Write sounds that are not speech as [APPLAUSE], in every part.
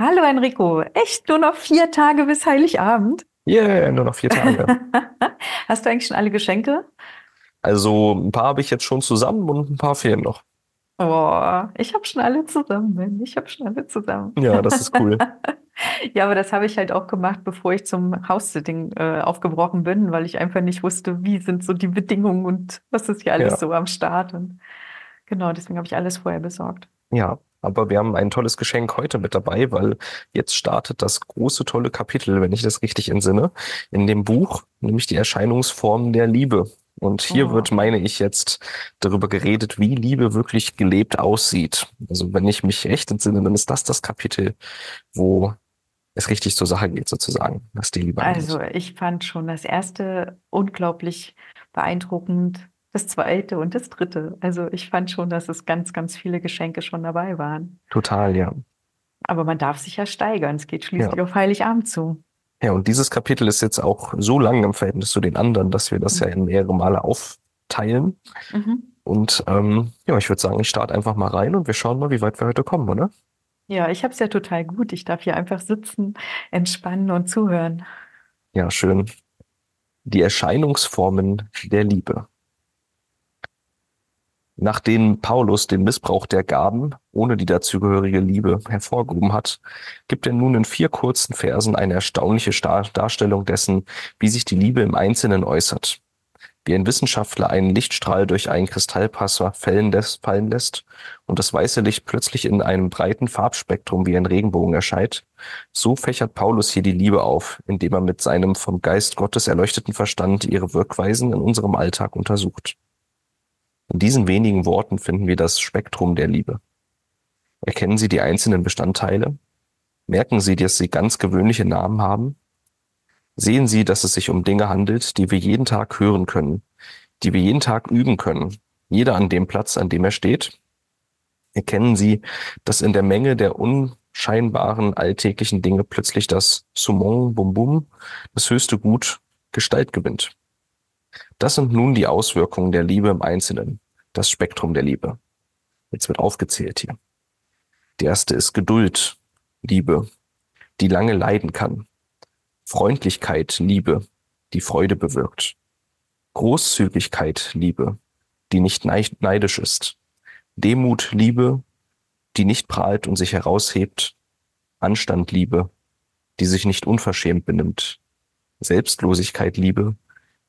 Hallo Enrico, echt nur noch vier Tage bis Heiligabend? Yeah, nur noch vier Tage. [LAUGHS] Hast du eigentlich schon alle Geschenke? Also ein paar habe ich jetzt schon zusammen und ein paar fehlen noch. Oh, ich habe schon alle zusammen. Ich habe schon alle zusammen. Ja, das ist cool. [LAUGHS] Ja, aber das habe ich halt auch gemacht, bevor ich zum House-Sitting äh, aufgebrochen bin, weil ich einfach nicht wusste, wie sind so die Bedingungen und was ist hier alles Ja, so am Start. Und genau, deswegen habe ich alles vorher besorgt. ja. Aber wir haben ein tolles Geschenk heute mit dabei, weil jetzt startet das große, tolle Kapitel, wenn ich das richtig entsinne, in dem Buch, nämlich die Erscheinungsformen der Liebe. Und hier Oh. wird, meine ich, jetzt darüber geredet, wie Liebe wirklich gelebt aussieht. Also wenn ich mich recht entsinne, dann ist das das Kapitel, wo es richtig zur Sache geht, sozusagen, was die Liebe angeht. Also ich fand schon das erste unglaublich beeindruckend, das zweite und das dritte. Also ich fand schon, dass es ganz, ganz viele Geschenke schon dabei waren. Total, ja. Aber man darf sich ja steigern. Es geht Ja. schließlich auf Heiligabend zu. Ja, und dieses Kapitel ist jetzt auch so lang im Verhältnis zu den anderen, dass wir das ja in mehrere Male aufteilen. Mhm. Und ähm, ja, ich würde sagen, ich starte einfach mal rein und wir schauen mal, wie weit wir heute kommen, oder? Ja, ich habe es ja total gut. Ich darf hier einfach sitzen, entspannen und zuhören. Ja, schön. Die Erscheinungsformen der Liebe. Nachdem Paulus den Missbrauch der Gaben ohne die dazugehörige Liebe hervorgehoben hat, gibt er nun in vier kurzen Versen eine erstaunliche Sta- Darstellung dessen, wie sich die Liebe im Einzelnen äußert. Wie ein Wissenschaftler einen Lichtstrahl durch einen Kristallpasser fallen lässt und das weiße Licht plötzlich in einem breiten Farbspektrum wie ein Regenbogen erscheint, so fächert Paulus hier die Liebe auf, indem er mit seinem vom Geist Gottes erleuchteten Verstand ihre Wirkweisen in unserem Alltag untersucht. In diesen wenigen Worten finden wir das Spektrum der Liebe. Erkennen Sie die einzelnen Bestandteile? Merken Sie, dass sie ganz gewöhnliche Namen haben? Sehen Sie, dass es sich um Dinge handelt, die wir jeden Tag hören können, die wir jeden Tag üben können, jeder an dem Platz, an dem er steht? Erkennen Sie, dass in der Menge der unscheinbaren alltäglichen Dinge plötzlich das Summum Bum Bum, das höchste Gut, Gestalt gewinnt? Das sind nun die Auswirkungen der Liebe im Einzelnen, das Spektrum der Liebe. Jetzt wird aufgezählt hier. Die erste ist Geduld, Liebe, die lange leiden kann. Freundlichkeit, Liebe, die Freude bewirkt. Großzügigkeit, Liebe, die nicht nei- neidisch ist. Demut, Liebe, die nicht prahlt und sich heraushebt. Anstand, Liebe, die sich nicht unverschämt benimmt. Selbstlosigkeit, Liebe,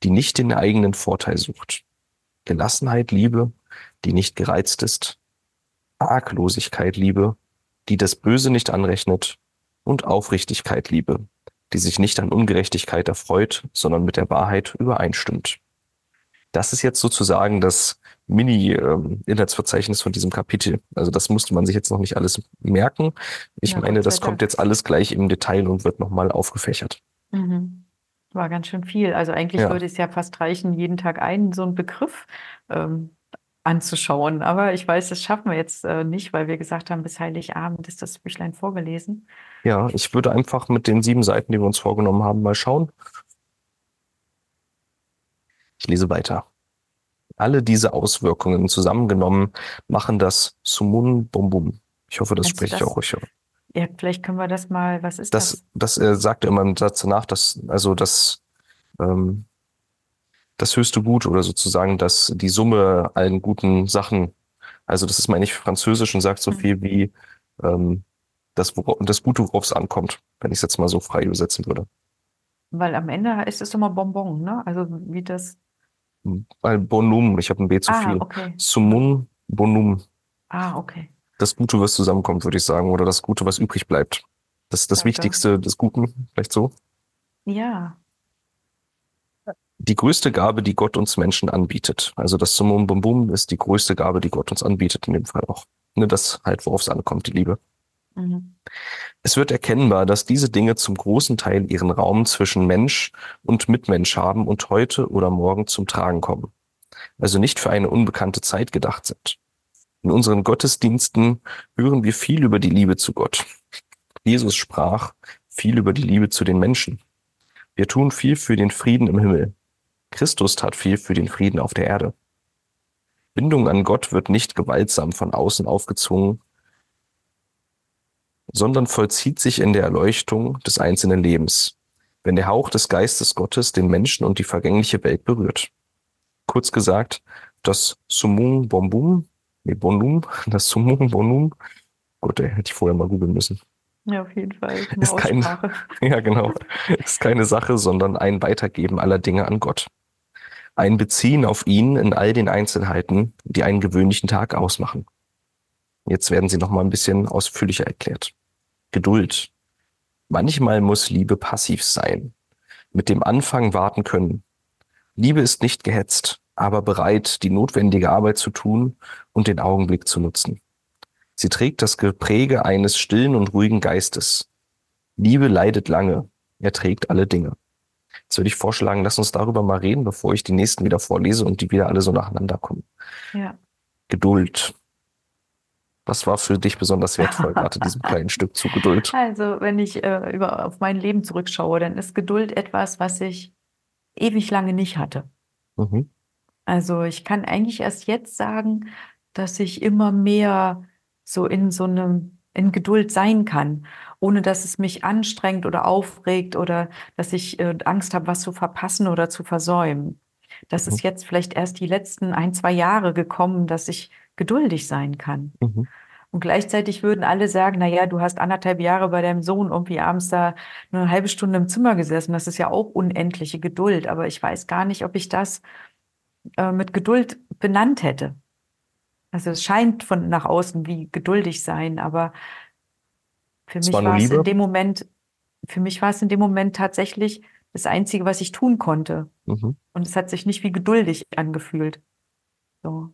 die nicht den eigenen Vorteil sucht. Gelassenheit, Liebe, die nicht gereizt ist. Arglosigkeit, Liebe, die das Böse nicht anrechnet. Und Aufrichtigkeit, Liebe, die sich nicht an Ungerechtigkeit erfreut, sondern mit der Wahrheit übereinstimmt. Das ist jetzt sozusagen das Mini-Inhaltsverzeichnis von diesem Kapitel. Also das musste man sich jetzt noch nicht alles merken. Ich Ja, meine, das kommt jetzt alles gleich im Detail und wird nochmal aufgefächert. Mhm. War ganz schön viel. Also eigentlich Ja. würde es ja fast reichen, jeden Tag einen so einen Begriff ähm, anzuschauen. Aber ich weiß, das schaffen wir jetzt äh, nicht, weil wir gesagt haben, bis Heiligabend ist das Büchlein vorgelesen. Ja, ich würde einfach mit den sieben Seiten, die wir uns vorgenommen haben, mal schauen. Ich lese weiter. Alle diese Auswirkungen zusammengenommen machen das Sumun Bum Bum. Ich hoffe, das Kannst spreche ich das? auch richtig. Ja, vielleicht können wir das mal, was ist das? Das, das äh, sagt er immer im Satz danach, dass, also das, ähm, das höchste Gut oder sozusagen das, die Summe allen guten Sachen. Also das ist, meine ich, Französisch und sagt so Mhm. viel wie ähm, das, wora- das Gute, worauf es ankommt, wenn ich es jetzt mal so frei übersetzen würde. Weil am Ende ist es immer Bonbon, ne? Also wie das. Weil Bonum, ich habe ein B zu Ah, viel. okay. Sumun Bonum, Ah, okay. Das Gute, was zusammenkommt, würde ich sagen, oder das Gute, was übrig bleibt. Das ist das Danke. Wichtigste des Guten, vielleicht so. Ja. Die größte Gabe, die Gott uns Menschen anbietet. Also das Summum Bum Bum ist die größte Gabe, die Gott uns anbietet, in dem Fall auch. Ne, das halt, worauf es ankommt, die Liebe. Mhm. Es wird erkennbar, dass diese Dinge zum großen Teil ihren Raum zwischen Mensch und Mitmensch haben und heute oder morgen zum Tragen kommen. Also nicht für eine unbekannte Zeit gedacht sind. In unseren Gottesdiensten hören wir viel über die Liebe zu Gott. Jesus sprach viel über die Liebe zu den Menschen. Wir tun viel für den Frieden im Himmel. Christus tat viel für den Frieden auf der Erde. Bindung an Gott wird nicht gewaltsam von außen aufgezwungen. sondern vollzieht sich in der Erleuchtung des einzelnen Lebens, wenn der Hauch des Geistes Gottes den Menschen und die vergängliche Welt berührt. Kurz gesagt, das Summum Bonum, nee, Bonum, das Summum Bonum, Gott, ey, hätte ich vorher mal googeln müssen. Ja, auf jeden Fall. Ist kein, Aussprache. [LAUGHS] ja, genau. Ist keine Sache, sondern ein Weitergeben aller Dinge an Gott. Ein Beziehen auf ihn in all den Einzelheiten, die einen gewöhnlichen Tag ausmachen. Jetzt werden sie noch mal ein bisschen ausführlicher erklärt. Geduld. Manchmal muss Liebe passiv sein. Mit dem Anfang warten können. Liebe ist nicht gehetzt, aber bereit, die notwendige Arbeit zu tun und den Augenblick zu nutzen. Sie trägt das Gepräge eines stillen und ruhigen Geistes. Liebe leidet lange, er trägt alle Dinge. Jetzt würde ich vorschlagen, lass uns darüber mal reden, bevor ich die nächsten wieder vorlese und die wieder alle so nacheinander kommen. Ja. Geduld. Was war für dich besonders wertvoll, [LAUGHS] gerade diesem kleinen Stück zu Geduld? Also, wenn ich äh, über, auf mein Leben zurückschaue, dann ist Geduld etwas, was ich ewig lange nicht hatte. Mhm. Also, ich kann eigentlich erst jetzt sagen, dass ich immer mehr so in so einem, in Geduld sein kann, ohne dass es mich anstrengt oder aufregt oder dass ich äh, Angst habe, was zu verpassen oder zu versäumen. Das Mhm. ist jetzt vielleicht erst die letzten ein, zwei Jahre gekommen, dass ich geduldig sein kann. Mhm. Und gleichzeitig würden alle sagen, na ja, du hast anderthalb Jahre bei deinem Sohn irgendwie abends da nur eine halbe Stunde im Zimmer gesessen. Das ist ja auch unendliche Geduld. Aber ich weiß gar nicht, ob ich das äh, mit Geduld benannt hätte. Also es scheint von nach außen wie geduldig sein, aber für Es mich war war es in dem Moment, für mich war es in dem Moment tatsächlich das Einzige, was ich tun konnte. Mhm. Und es hat sich nicht wie geduldig angefühlt. So.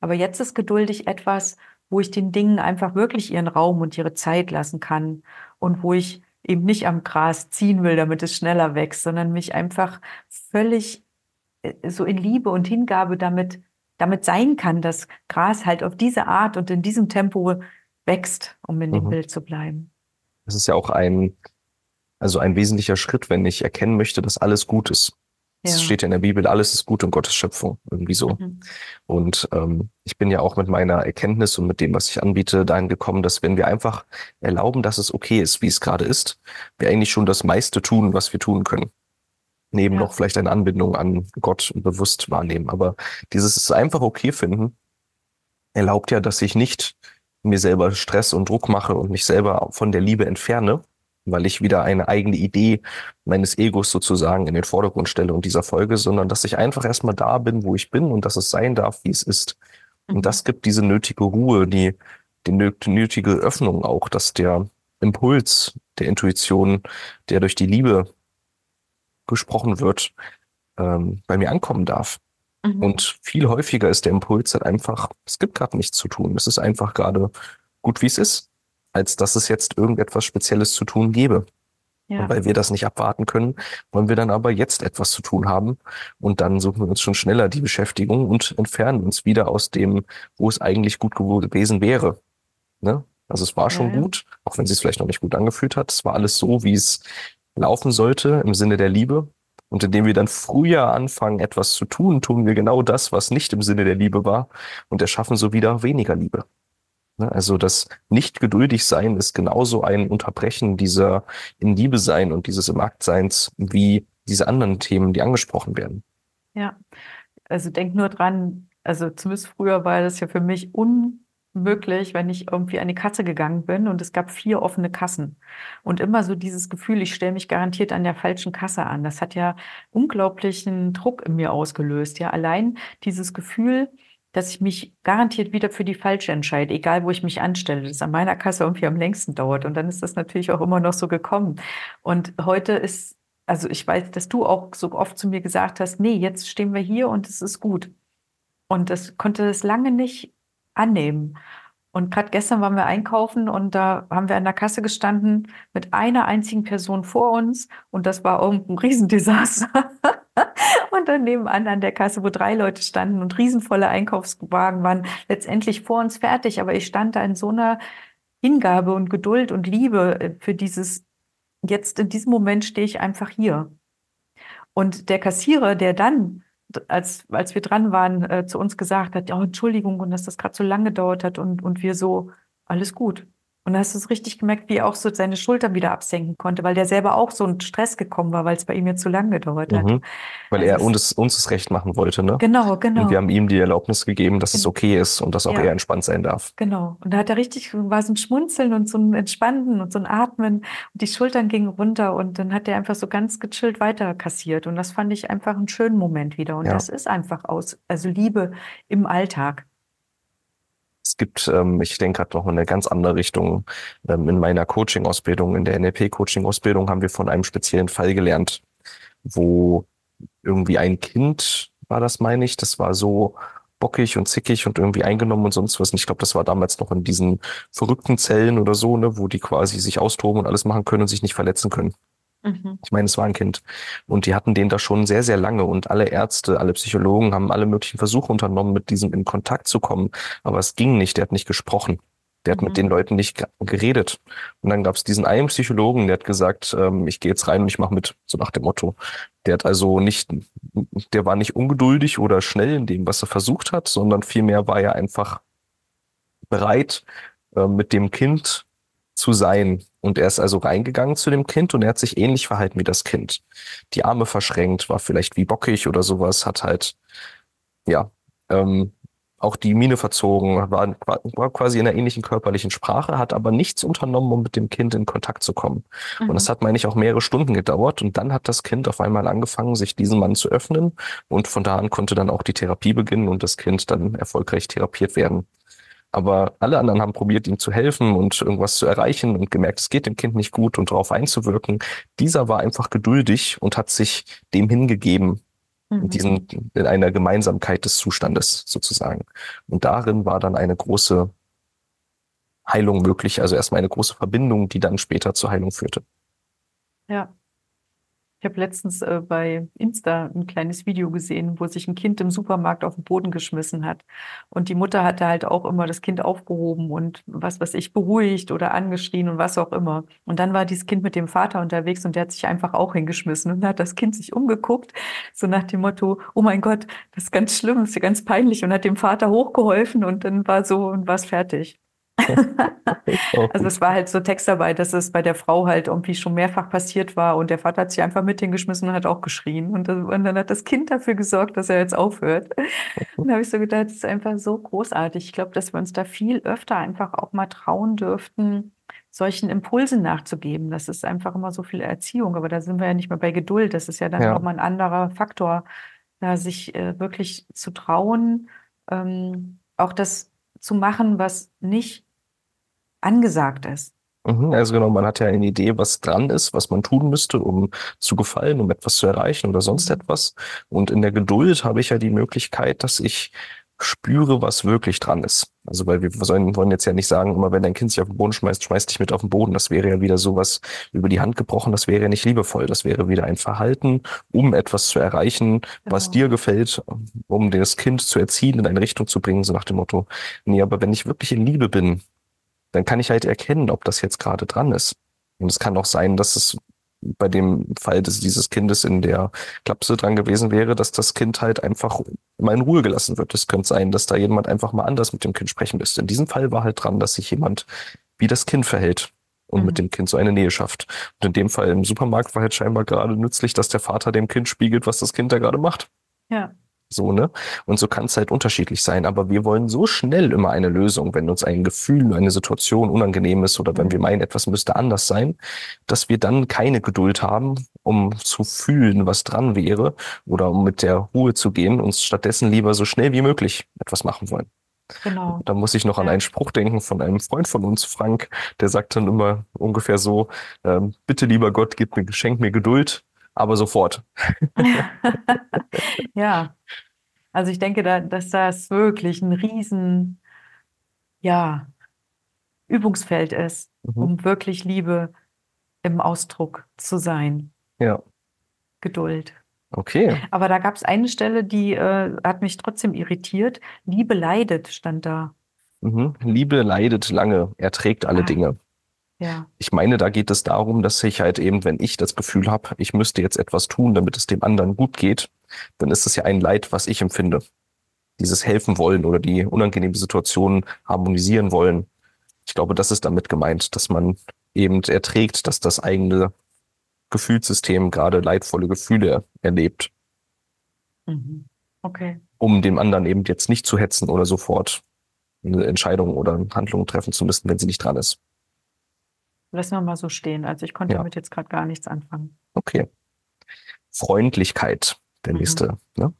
Aber jetzt ist geduldig etwas, wo ich den Dingen einfach wirklich ihren Raum und ihre Zeit lassen kann und wo ich eben nicht am Gras ziehen will, damit es schneller wächst, sondern mich einfach völlig so in Liebe und Hingabe damit, damit sein kann, dass Gras halt auf diese Art und in diesem Tempo wächst, um in dem Mhm. Bild zu bleiben. Das ist ja auch ein, also ein wesentlicher Schritt, wenn ich erkennen möchte, dass alles gut ist. Es Ja. steht ja in der Bibel, alles ist gut in Gottes Schöpfung, irgendwie so. Mhm. Und ähm, ich bin ja auch mit meiner Erkenntnis und mit dem, was ich anbiete, dahin gekommen, dass wenn wir einfach erlauben, dass es okay ist, wie es gerade ist, wir eigentlich schon das meiste tun, was wir tun können. Neben Ja. noch vielleicht eine Anbindung an Gott bewusst wahrnehmen. Aber dieses es einfach okay finden, erlaubt ja, dass ich nicht mir selber Stress und Druck mache und mich selber von der Liebe entferne, weil ich wieder eine eigene Idee meines Egos sozusagen in den Vordergrund stelle und dieser Folge, sondern dass ich einfach erstmal da bin, wo ich bin und dass es sein darf, wie es ist. Mhm. Und das gibt diese nötige Ruhe, die, die nö- nötige Öffnung auch, dass der Impuls der Intuition, der durch die Liebe gesprochen wird, ähm, bei mir ankommen darf. Mhm. Und viel häufiger ist der Impuls halt einfach, es gibt gerade nichts zu tun. Es ist einfach gerade gut, wie es ist, als dass es jetzt irgendetwas Spezielles zu tun gäbe. ja. Und weil wir das nicht abwarten können, wollen wir dann aber jetzt etwas zu tun haben. Und dann suchen wir uns schon schneller die Beschäftigung und entfernen uns wieder aus dem, wo es eigentlich gut gewesen wäre. Ne? Also es war schon Ja, gut, auch wenn es sich vielleicht noch nicht gut angefühlt hat. Es war alles so, wie es laufen sollte im Sinne der Liebe. Und indem wir dann früher anfangen, etwas zu tun, tun wir genau das, was nicht im Sinne der Liebe war und erschaffen so wieder weniger Liebe. Ne? Also das nicht geduldig sein ist genauso ein Unterbrechen dieser in Liebe sein und dieses im Akt Seins wie diese anderen Themen, die angesprochen werden. Ja, also denk nur dran, also zumindest früher war das ja für mich unmöglich, wenn ich irgendwie an die Kasse gegangen bin und es gab vier offene Kassen. Und immer so dieses Gefühl, ich stelle mich garantiert an der falschen Kasse an. Das hat ja unglaublichen Druck in mir ausgelöst. Ja, allein dieses Gefühl, dass ich mich garantiert wieder für die falsche entscheide, egal wo ich mich anstelle, das an meiner Kasse irgendwie am längsten dauert. Und dann ist das natürlich auch immer noch so gekommen. Und heute ist also ich weiß, dass du auch so oft zu mir gesagt hast, nee, jetzt stehen wir hier und es ist gut. Und das konnte es lange nicht annehmen. Und gerade gestern waren wir einkaufen und da haben wir an der Kasse gestanden mit einer einzigen Person vor uns und das war irgendein [LAUGHS] Riesendesaster. Und dann nebenan an der Kasse, wo drei Leute standen und riesenvolle Einkaufswagen waren letztendlich vor uns fertig. Aber ich stand da in so einer Hingabe und Geduld und Liebe äh, für dieses jetzt in diesem Moment stehe ich einfach hier. Und der Kassierer, der dann, als, als wir dran waren, äh, zu uns gesagt hat, oh, Entschuldigung, und dass das gerade so lange gedauert hat und, und wir so, alles gut. Und da hast du es richtig gemerkt, wie er auch so seine Schultern wieder absenken konnte, weil der selber auch so in Stress gekommen war, weil es bei ihm jetzt zu lang gedauert hat. Mhm. Weil Also er es, uns, uns das Recht machen wollte, ne? genau, Und wir genau. haben ihm die Erlaubnis gegeben, dass es Gen- okay ist und dass auch er Ja, entspannt sein darf. genau. Und da hat er richtig, war so ein Schmunzeln und so ein Entspannen und so ein Atmen und die Schultern gingen runter und dann hat er einfach so ganz gechillt weiter kassiert. Und das fand ich einfach einen schönen Moment wieder. Und Ja. das ist einfach aus, also Liebe im Alltag. Es gibt, ähm, ich denke gerade noch in eine ganz andere Richtung. Ähm, in meiner Coaching-Ausbildung, in der NLP-Coaching-Ausbildung haben wir von einem speziellen Fall gelernt, wo irgendwie ein Kind war das, meine ich, das war so bockig und zickig und irgendwie eingenommen und sonst was. Und ich glaube, das war damals noch in diesen verrückten Zellen oder so, ne, wo die quasi sich austoben und alles machen können und sich nicht verletzen können. Mhm. Ich meine, es war ein Kind. Und die hatten den da schon sehr, sehr lange. Und alle Ärzte, alle Psychologen haben alle möglichen Versuche unternommen, mit diesem in Kontakt zu kommen. Aber es ging nicht. Der hat nicht gesprochen. Der hat mit Mhm. den Leuten nicht ge- geredet. Und dann gab es diesen einen Psychologen, der hat gesagt, ähm, ich gehe jetzt rein und ich mache mit, so nach dem Motto. Der hat also nicht, der war nicht ungeduldig oder schnell in dem, was er versucht hat, sondern vielmehr war er einfach bereit, äh, mit dem Kind zu sein. Und er ist also reingegangen zu dem Kind und er hat sich ähnlich verhalten wie das Kind. Die Arme verschränkt, war vielleicht wie bockig oder sowas, hat halt, ja, ähm, auch die Miene verzogen, war, war quasi in einer ähnlichen körperlichen Sprache, hat aber nichts unternommen, um mit dem Kind in Kontakt zu kommen. Und das Mhm. hat, meine ich, auch mehrere Stunden gedauert. Und dann hat das Kind auf einmal angefangen, sich diesem Mann zu öffnen. Und von da an konnte dann auch die Therapie beginnen und das Kind dann erfolgreich therapiert werden. Aber alle anderen haben probiert, ihm zu helfen und irgendwas zu erreichen und gemerkt, es geht dem Kind nicht gut und darauf einzuwirken. Dieser war einfach geduldig und hat sich dem hingegeben, in Mhm. diesen, in einer Gemeinsamkeit des Zustandes sozusagen. Und darin war dann eine große Heilung möglich, also erstmal eine große Verbindung, die dann später zur Heilung führte. Ja. Ich habe letztens äh, bei Insta ein kleines Video gesehen, wo sich ein Kind im Supermarkt auf den Boden geschmissen hat. Und die Mutter hatte halt auch immer das Kind aufgehoben und was weiß ich, beruhigt oder angeschrien und was auch immer. Und dann war dieses Kind mit dem Vater unterwegs und der hat sich einfach auch hingeschmissen und hat das Kind sich umgeguckt, so nach dem Motto, oh mein Gott, das ist ganz schlimm, das ist ja ganz peinlich und hat dem Vater hochgeholfen und dann war so und war es fertig. [LAUGHS] Auch Also es war halt so Text dabei, dass es bei der Frau halt irgendwie schon mehrfach passiert war und der Vater hat sich einfach mit hingeschmissen und hat auch geschrien. Und, das, und dann hat das Kind dafür gesorgt, dass er jetzt aufhört. Und da habe ich so gedacht, das ist einfach so großartig. Ich glaube, dass wir uns da viel öfter einfach auch mal trauen dürften, solchen Impulsen nachzugeben. Das ist einfach immer so viel Erziehung, aber da sind wir ja nicht mehr bei Geduld. Das ist ja dann Ja. nochmal ein anderer Faktor, da sich äh, wirklich zu trauen, ähm, auch das zu machen, was nicht angesagt ist. Mhm, Also genau, man hat ja eine Idee, was dran ist, was man tun müsste, um zu gefallen, um etwas zu erreichen oder sonst Mhm. etwas. Und in der Geduld habe ich ja die Möglichkeit, dass ich spüre, was wirklich dran ist. Also weil wir sollen, wollen jetzt ja nicht sagen, immer wenn dein Kind sich auf den Boden schmeißt, schmeißt dich mit auf den Boden. Das wäre ja wieder sowas über die Hand gebrochen. Das wäre ja nicht liebevoll. Das wäre wieder ein Verhalten, um etwas zu erreichen, was Genau. dir gefällt, um das Kind zu erziehen, in eine Richtung zu bringen, so nach dem Motto. Nee, aber wenn ich wirklich in Liebe bin, dann kann ich halt erkennen, ob das jetzt gerade dran ist. Und es kann auch sein, dass es bei dem Fall des, dieses Kindes in der Klapse dran gewesen wäre, dass das Kind halt einfach mal in Ruhe gelassen wird. Es könnte sein, dass da jemand einfach mal anders mit dem Kind sprechen müsste. In diesem Fall war halt dran, dass sich jemand wie das Kind verhält und Mhm. mit dem Kind so eine Nähe schafft. Und in dem Fall im Supermarkt war halt scheinbar gerade nützlich, dass der Vater dem Kind spiegelt, was das Kind da gerade macht. Ja, So, ne? Und so kann es halt unterschiedlich sein. Aber wir wollen so schnell immer eine Lösung, wenn uns ein Gefühl, eine Situation unangenehm ist oder wenn wir meinen, etwas müsste anders sein, dass wir dann keine Geduld haben, um zu fühlen, was dran wäre oder um mit der Ruhe zu gehen, uns stattdessen lieber so schnell wie möglich etwas machen wollen. genau. Da muss ich noch an einen Spruch denken von einem Freund von uns, Frank, der sagt dann immer ungefähr so, ähm, bitte lieber Gott, gib mir, schenk mir Geduld, aber sofort. [LAUGHS] Ja, also ich denke, da, dass das wirklich ein riesen, ja, Übungsfeld ist, Mhm. um wirklich Liebe im Ausdruck zu sein. Ja, Geduld. okay. Aber da gab es eine Stelle, die äh, hat mich trotzdem irritiert. Liebe leidet, stand da. Mhm. Liebe leidet lange, erträgt alle Ah. Dinge. Ja, Ich meine, da geht es darum, dass ich halt eben, wenn ich das Gefühl habe, ich müsste jetzt etwas tun, damit es dem anderen gut geht, dann ist es ja ein Leid, was ich empfinde. Dieses helfen wollen oder die unangenehme Situation harmonisieren wollen. Ich glaube, das ist damit gemeint, dass man eben erträgt, dass das eigene Gefühlssystem gerade leidvolle Gefühle erlebt, Mhm. Okay. um dem anderen eben jetzt nicht zu hetzen oder sofort eine Entscheidung oder Handlung treffen zu müssen, wenn sie nicht dran ist. Lassen wir mal so stehen. Also ich konnte Ja. damit jetzt gerade gar nichts anfangen. Okay. Freundlichkeit, der Mhm. nächste. Ne?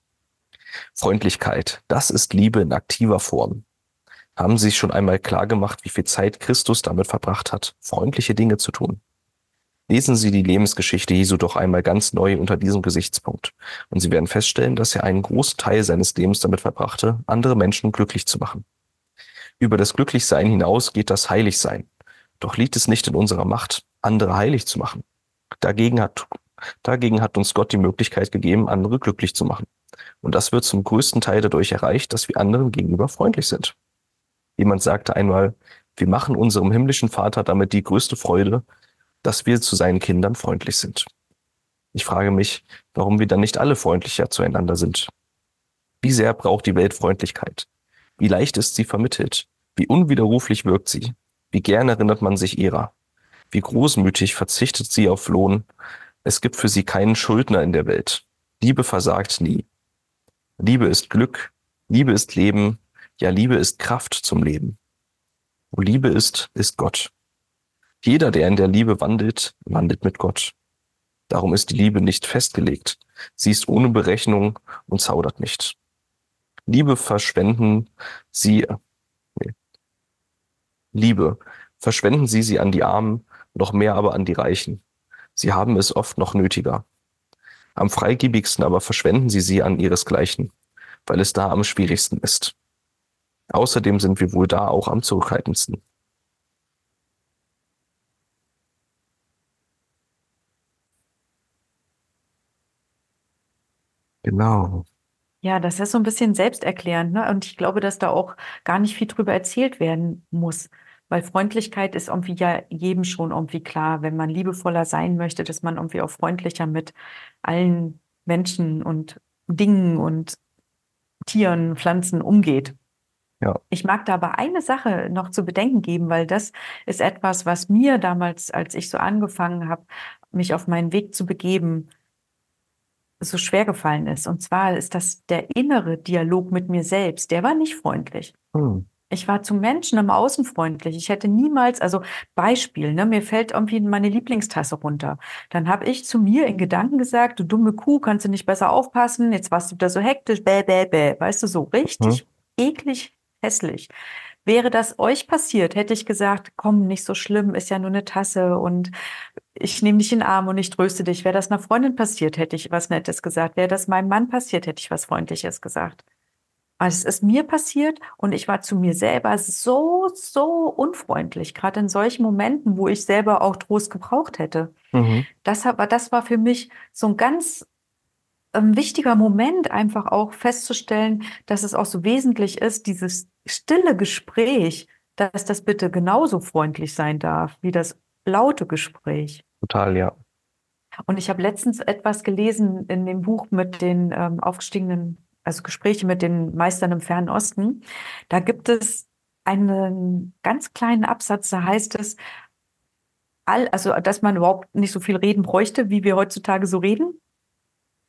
Freundlichkeit, das ist Liebe in aktiver Form. Haben Sie sich schon einmal klar gemacht, wie viel Zeit Christus damit verbracht hat, freundliche Dinge zu tun? Lesen Sie die Lebensgeschichte Jesu doch einmal ganz neu unter diesem Gesichtspunkt, und Sie werden feststellen, dass er einen großen Teil seines Lebens damit verbrachte, andere Menschen glücklich zu machen. Über das Glücklichsein hinaus geht das Heiligsein. Doch liegt es nicht in unserer Macht, andere heilig zu machen. Dagegen hat, dagegen hat uns Gott die Möglichkeit gegeben, andere glücklich zu machen. Und das wird zum größten Teil dadurch erreicht, dass wir anderen gegenüber freundlich sind. Jemand sagte einmal, wir machen unserem himmlischen Vater damit die größte Freude, dass wir zu seinen Kindern freundlich sind. Ich frage mich, warum wir dann nicht alle freundlicher zueinander sind. Wie sehr braucht die Welt Freundlichkeit? Wie leicht ist sie vermittelt? Wie unwiderruflich wirkt sie? Wie gern erinnert man sich ihrer? Wie großmütig verzichtet sie auf Lohn? Es gibt für sie keinen Schuldner in der Welt. Liebe versagt nie. Liebe ist Glück, Liebe ist Leben, ja Liebe ist Kraft zum Leben. Wo Liebe ist, ist Gott. Jeder, der in der Liebe wandelt, wandelt mit Gott. Darum ist die Liebe nicht festgelegt. Sie ist ohne Berechnung und zaudert nicht. Liebe verschwenden Sie. Liebe, verschwenden Sie sie an die Armen, noch mehr aber an die Reichen. Sie haben es oft noch nötiger. Am freigebigsten aber verschwenden Sie sie an ihresgleichen, weil es da am schwierigsten ist. Außerdem sind wir wohl da auch am zurückhaltendsten. Genau. Ja, das ist so ein bisschen selbsterklärend, ne? Und ich glaube, dass da auch gar nicht viel drüber erzählt werden muss. Weil Freundlichkeit ist irgendwie ja jedem schon irgendwie klar, wenn man liebevoller sein möchte, dass man irgendwie auch freundlicher mit allen Menschen und Dingen und Tieren, Pflanzen umgeht. Ja. Ich mag da aber eine Sache noch zu bedenken geben, weil das ist etwas, was mir damals, als ich so angefangen habe, mich auf meinen Weg zu begeben, so schwer gefallen ist. Und zwar ist das der innere Dialog mit mir selbst. Der war nicht freundlich. Hm. Ich war zu Menschen im Außen freundlich. Ich hätte niemals, also Beispiel, ne, mir fällt irgendwie meine Lieblingstasse runter. Dann habe ich zu mir in Gedanken gesagt, du dumme Kuh, kannst du nicht besser aufpassen? Jetzt warst du da so hektisch, bäh, bäh, bäh. Weißt du, so richtig eklig, hässlich. Wäre das euch passiert, hätte ich gesagt, komm, nicht so schlimm, ist ja nur eine Tasse und ich nehme dich in den Arm und ich tröste dich. Wäre das einer Freundin passiert, hätte ich was Nettes gesagt. Wäre das meinem Mann passiert, hätte ich was Freundliches gesagt. Aber es ist mir passiert und ich war zu mir selber so, so unfreundlich, gerade in solchen Momenten, wo ich selber auch Trost gebraucht hätte. Mhm. Das, aber das war für mich so ein ganz ähm, wichtiger Moment, einfach auch festzustellen, dass es auch so wesentlich ist, dieses stille Gespräch, dass das bitte genauso freundlich sein darf wie das laute Gespräch. Total, ja. Und ich habe letztens etwas gelesen in dem Buch mit den ähm, aufgestiegenen, also Gespräche mit den Meistern im Fernen Osten. Da gibt es einen ganz kleinen Absatz, da heißt es, all, also dass man überhaupt nicht so viel reden bräuchte, wie wir heutzutage so reden.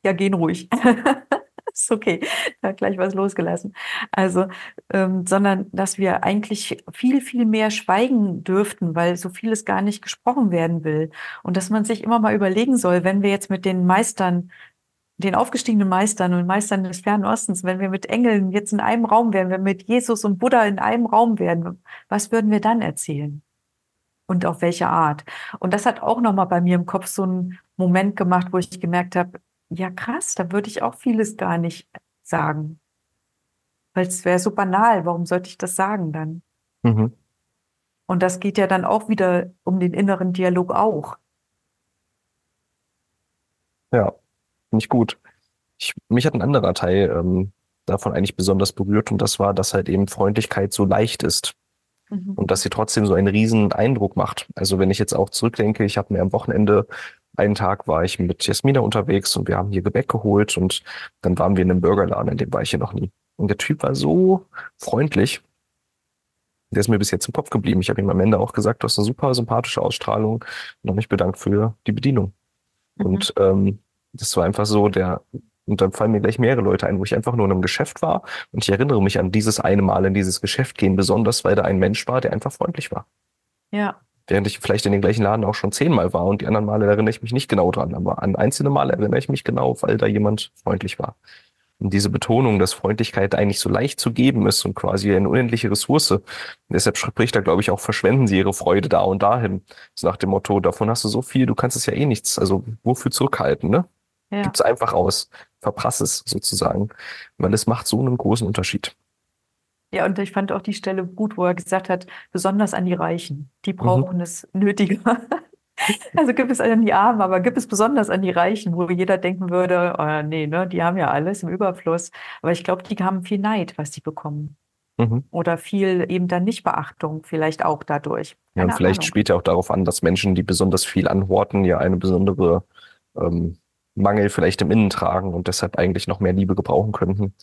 Ja, gehen ruhig. [LAUGHS] Ist okay, da gleich was losgelassen. Also, ähm, sondern dass wir eigentlich viel, viel mehr schweigen dürften, weil so vieles gar nicht gesprochen werden will. Und dass man sich immer mal überlegen soll, wenn wir jetzt mit den Meistern, den aufgestiegenen Meistern und Meistern des Fernen Ostens, wenn wir mit Engeln jetzt in einem Raum wären, wenn wir mit Jesus und Buddha in einem Raum wären, was würden wir dann erzählen? Und auf welche Art? Und das hat auch nochmal bei mir im Kopf so einen Moment gemacht, wo ich gemerkt habe, ja krass, da würde ich auch vieles gar nicht sagen. Weil es wäre so banal, warum sollte ich das sagen dann? Mhm. Und das geht ja dann auch wieder um den inneren Dialog auch. Ja, ich gut. Ich, mich hat ein anderer Teil ähm, davon eigentlich besonders berührt und das war, dass halt eben Freundlichkeit so leicht ist Mhm. und dass sie trotzdem so einen riesen Eindruck macht. Also wenn ich jetzt auch zurückdenke, ich habe mir am Wochenende einen Tag war ich mit Jasmina unterwegs und wir haben hier Gebäck geholt und dann waren wir in einem Burgerladen, in dem war ich hier noch nie. Und der Typ war so freundlich. der ist mir bis jetzt im Kopf geblieben. Ich habe ihm am Ende auch gesagt, du hast eine super sympathische Ausstrahlung und habe mich bedankt für die Bedienung. Mhm. Und ähm, das war einfach so der, und dann fallen mir gleich mehrere Leute ein, wo ich einfach nur in einem Geschäft war und ich erinnere mich an dieses eine Mal in dieses Geschäft gehen, besonders weil da ein Mensch war, der einfach freundlich war. Ja, Während ich vielleicht in den gleichen Laden auch schon zehnmal war und die anderen Male erinnere ich mich nicht genau dran, aber an einzelne Male erinnere ich mich genau, weil da jemand freundlich war. Und diese Betonung, dass Freundlichkeit eigentlich so leicht zu geben ist und quasi eine unendliche Ressource. Deshalb spricht da, glaube ich, auch, verschwenden Sie Ihre Freude da und dahin. So nach dem Motto, davon hast du so viel, du kannst es ja eh nichts. Also wofür zurückhalten, ne? Ja. Gib's einfach aus. Verprass es sozusagen. Weil es macht so einen großen Unterschied. Ja, und ich fand auch die Stelle gut, wo er gesagt hat, besonders an die Reichen. Die Mhm. brauchen es nötiger. [LAUGHS] Also gibt es an die Armen, aber gibt es besonders an die Reichen, wo jeder denken würde, oh, nee, ne, die haben ja alles im Überfluss. Aber ich glaube, die haben viel Neid, was sie bekommen. Mhm. Oder viel eben dann nicht Beachtung, vielleicht auch dadurch. Ja, und Keine vielleicht Ahnung. spielt ja auch darauf an, dass Menschen, die besonders viel anhorten, ja eine besondere ähm, Mangel vielleicht im Innen tragen und deshalb eigentlich noch mehr Liebe gebrauchen könnten.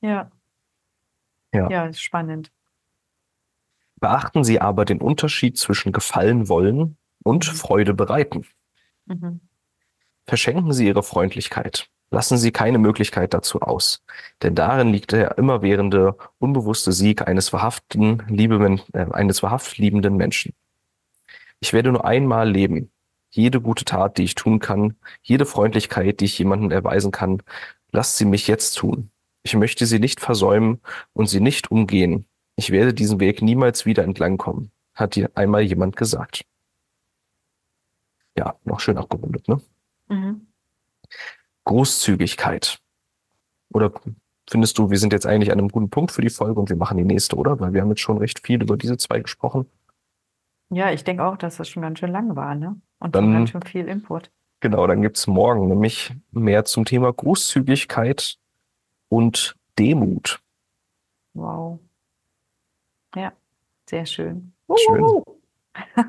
Ja, Ja. ja, ist spannend. Beachten Sie aber den Unterschied zwischen gefallen wollen und Mhm. Freude bereiten. Mhm. Verschenken Sie Ihre Freundlichkeit. Lassen Sie keine Möglichkeit dazu aus. Denn darin liegt der immerwährende, unbewusste Sieg eines wahrhaften, liebenden, äh, eines wahrhaft liebenden Menschen. Ich werde nur einmal leben. Jede gute Tat, die ich tun kann, jede Freundlichkeit, die ich jemandem erweisen kann, lasst sie mich jetzt tun. Ich möchte sie nicht versäumen und sie nicht umgehen. Ich werde diesen Weg niemals wieder entlangkommen, hat dir einmal jemand gesagt. Ja, noch schön abgerundet, ne? Mhm. Großzügigkeit. Oder findest du, wir sind jetzt eigentlich an einem guten Punkt für die Folge und wir machen die nächste, oder? Weil wir haben jetzt schon recht viel über diese zwei gesprochen. Ja, ich denke auch, dass das schon ganz schön lang war, ne? Und Dann- schon ganz schön viel Input. Genau, dann gibt's morgen nämlich mehr zum Thema Großzügigkeit und Demut. Wow. Ja, sehr schön. Schön.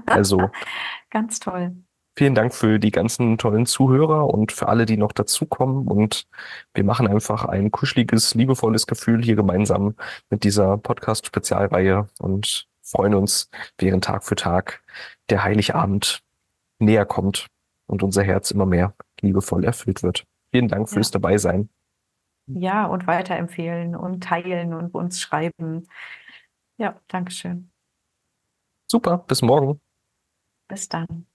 Also [LAUGHS] Ganz toll. vielen Dank für die ganzen tollen Zuhörer und für alle, die noch dazukommen. Und wir machen einfach ein kuscheliges, liebevolles Gefühl hier gemeinsam mit dieser Podcast-Spezialreihe und freuen uns, während Tag für Tag der Heiligabend näher kommt und unser Herz immer mehr liebevoll erfüllt wird. Vielen Dank fürs Ja. Dabeisein. Ja, und weiterempfehlen und teilen und uns schreiben. Ja, Dankeschön. Super, bis morgen. Bis dann.